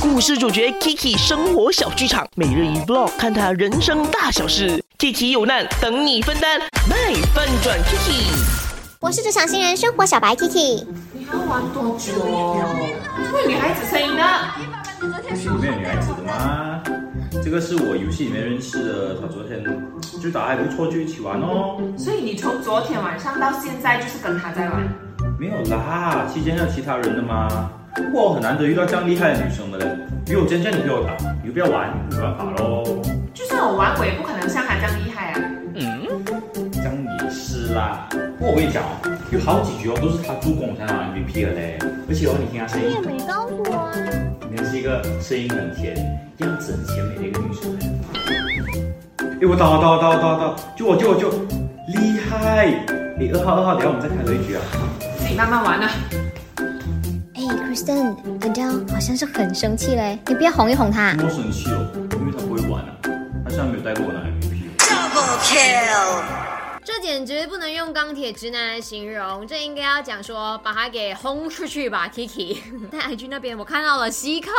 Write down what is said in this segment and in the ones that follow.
故事主角 Kiki 生活小剧场，每日一 vlog，看他人生大小事。Kiki 有难等你分担，卖翻转 Kiki。我是职场新人生活小白 Kiki。你还要玩多久？这个女孩子声音呢？游戏里面有女孩子的吗？这个是我游戏里面认识的，他昨天就打还不错，就一起玩哦。所以你从昨天晚上到现在就是跟他在玩？没有啦，期间还有其他人的吗？不过我很难得遇到这样厉害的女生的嘞，比我尖尖你陪我打，你就不要玩，没办法喽。就算我玩，我也不可能像她这样厉害啊。嗯，这样也是啦。不过我跟你讲哦，有好几局哦都是她助攻我才拿 MVP 的嘞。而且哦，你听她声音，你也没告诉我啊。应该是一个声音很甜、样子很甜美的一个女生嘞。哎，我打打打打打，救我救我救！厉害！哎，二号二号，等下我们再开多一局啊。自己慢慢玩啊。哎，Kristen，Adele 好像是很生气嘞，你不要哄一哄他。我生气哦，因为他不会玩啊，他现在没有带过我拿 MVP。这简直不能用钢铁直男来形容，这应该要讲说把他给轰出去吧，Kiki。在 IG 那边我看到了稀客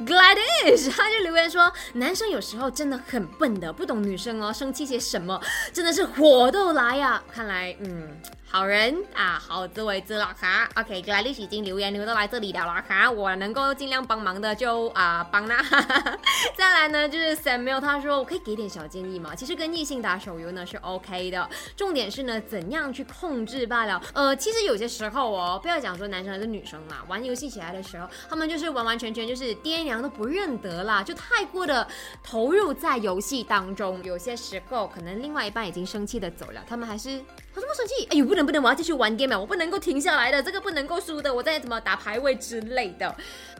Gladys，他就留言说，男生有时候真的很笨的，不懂女生哦生气些什么，真的是火都来呀、看来，嗯。好人啊，好自为之了哈。OK，格莱利已经留言留到来这里了啦哈，我能够尽量帮忙的就啊帮啦。再来呢，就是 Samuel 他说我可以给点小建议吗？其实跟异性打手游呢是 OK 的，重点是呢怎样去控制罢了。呃，其实有些时候哦，不要讲说男生还是女生嘛，玩游戏起来的时候，他们就是完完全全就是爹娘都不认得啦，就太过的投入在游戏当中。有些时候可能另外一半已经生气的走了，他们还是他这么生气，哎呦不能不能，我要继续玩 game 啊，我不能够停下来的，这个不能够输的，我再怎么打排位之类的。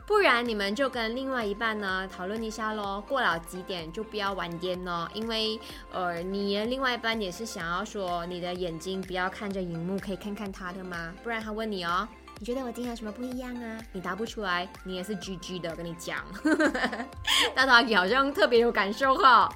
不然你们就跟另外一半呢讨论一下咯，过了几点就不要玩 game 咯，因为呃你的另外一半也是想要说你的眼睛不要看着荧幕，可以看看他的吗？不然他问你哦。你觉得我今天有什么不一样啊？你答不出来，你也是 GG 的，跟你讲。大头阿好像特别有感受哈。